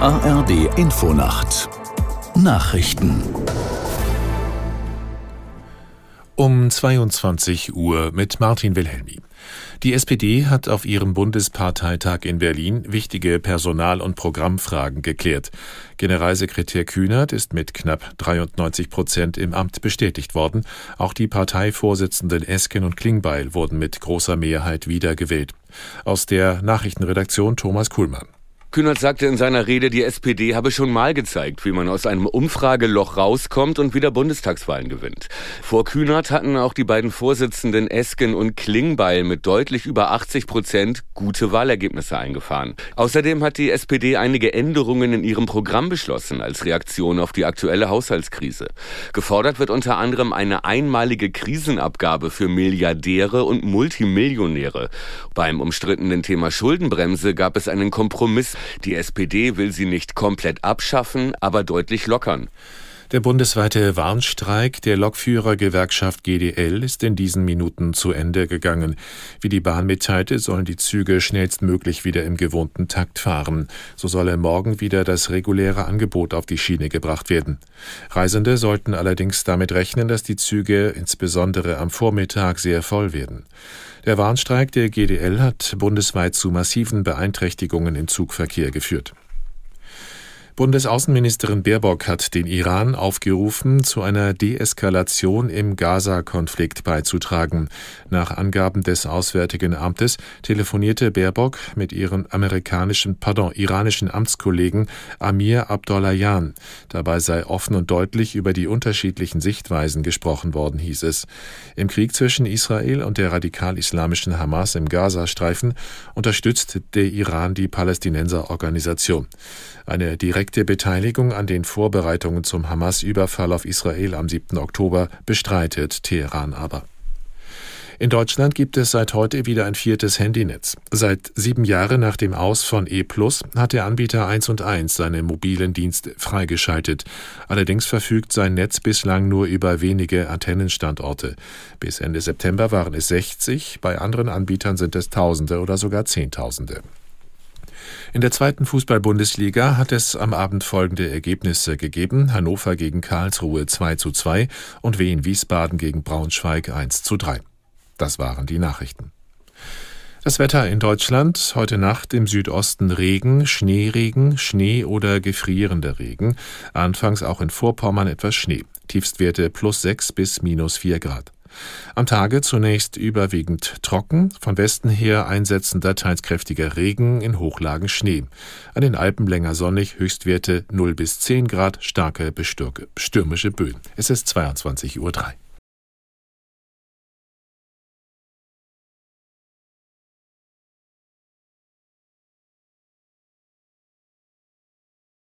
ARD Infonacht Nachrichten um 22 Uhr mit Martin Wilhelmi. Die SPD hat auf ihrem Bundesparteitag in Berlin wichtige Personal- und Programmfragen geklärt. Generalsekretär Kühnert ist mit knapp 93 Prozent im Amt bestätigt worden. Auch die Parteivorsitzenden Esken und Klingbeil wurden mit großer Mehrheit wiedergewählt. Aus der Nachrichtenredaktion Thomas Kuhlmann. Kühnert sagte in seiner Rede, die SPD habe schon mal gezeigt, wie man aus einem Umfrageloch rauskommt und wieder Bundestagswahlen gewinnt. Vor Kühnert hatten auch die beiden Vorsitzenden Esken und Klingbeil mit deutlich über 80 Prozent gute Wahlergebnisse eingefahren. Außerdem hat die SPD einige Änderungen in ihrem Programm beschlossen als Reaktion auf die aktuelle Haushaltskrise. Gefordert wird unter anderem eine einmalige Krisenabgabe für Milliardäre und Multimillionäre. Beim umstrittenen Thema Schuldenbremse gab es einen Kompromiss die SPD will sie nicht komplett abschaffen, aber deutlich lockern. Der bundesweite Warnstreik der Lokführergewerkschaft GDL ist in diesen Minuten zu Ende gegangen. Wie die Bahn mitteilte, sollen die Züge schnellstmöglich wieder im gewohnten Takt fahren. So solle morgen wieder das reguläre Angebot auf die Schiene gebracht werden. Reisende sollten allerdings damit rechnen, dass die Züge insbesondere am Vormittag sehr voll werden. Der Warnstreik der GDL hat bundesweit zu massiven Beeinträchtigungen im Zugverkehr geführt. Bundesaußenministerin Baerbock hat den Iran aufgerufen, zu einer Deeskalation im Gaza-Konflikt beizutragen. Nach Angaben des Auswärtigen Amtes telefonierte Baerbock mit ihrem amerikanischen, pardon, iranischen Amtskollegen Amir Abdollahian. Dabei sei offen und deutlich über die unterschiedlichen Sichtweisen gesprochen worden, hieß es. Im Krieg zwischen Israel und der radikal-islamischen Hamas im Gazastreifen unterstützt der Iran die Palästinenserorganisation. Eine direkte Beteiligung an den Vorbereitungen zum Hamas-Überfall auf Israel am 7. Oktober bestreitet Teheran aber. In Deutschland gibt es seit heute wieder ein viertes Handynetz. Seit sieben Jahren nach dem Aus von E Plus hat der Anbieter 1 und 1 seinen mobilen Dienst freigeschaltet. Allerdings verfügt sein Netz bislang nur über wenige Antennenstandorte. Bis Ende September waren es 60, bei anderen Anbietern sind es Tausende oder sogar Zehntausende. In der zweiten Fußball-Bundesliga hat es am Abend folgende Ergebnisse gegeben. Hannover gegen Karlsruhe 2 zu 2 und Wien Wiesbaden gegen Braunschweig 1 zu 3. Das waren die Nachrichten. Das Wetter in Deutschland heute Nacht im Südosten Regen, Schneeregen, Schnee oder gefrierender Regen. Anfangs auch in Vorpommern etwas Schnee. Tiefstwerte plus 6 bis minus 4 Grad. Am Tage zunächst überwiegend trocken, von Westen her einsetzender teils kräftiger Regen, in Hochlagen Schnee. An den Alpen länger sonnig, Höchstwerte 0 bis 10 Grad, starke stürmische Böen. Es ist 22.03 Uhr.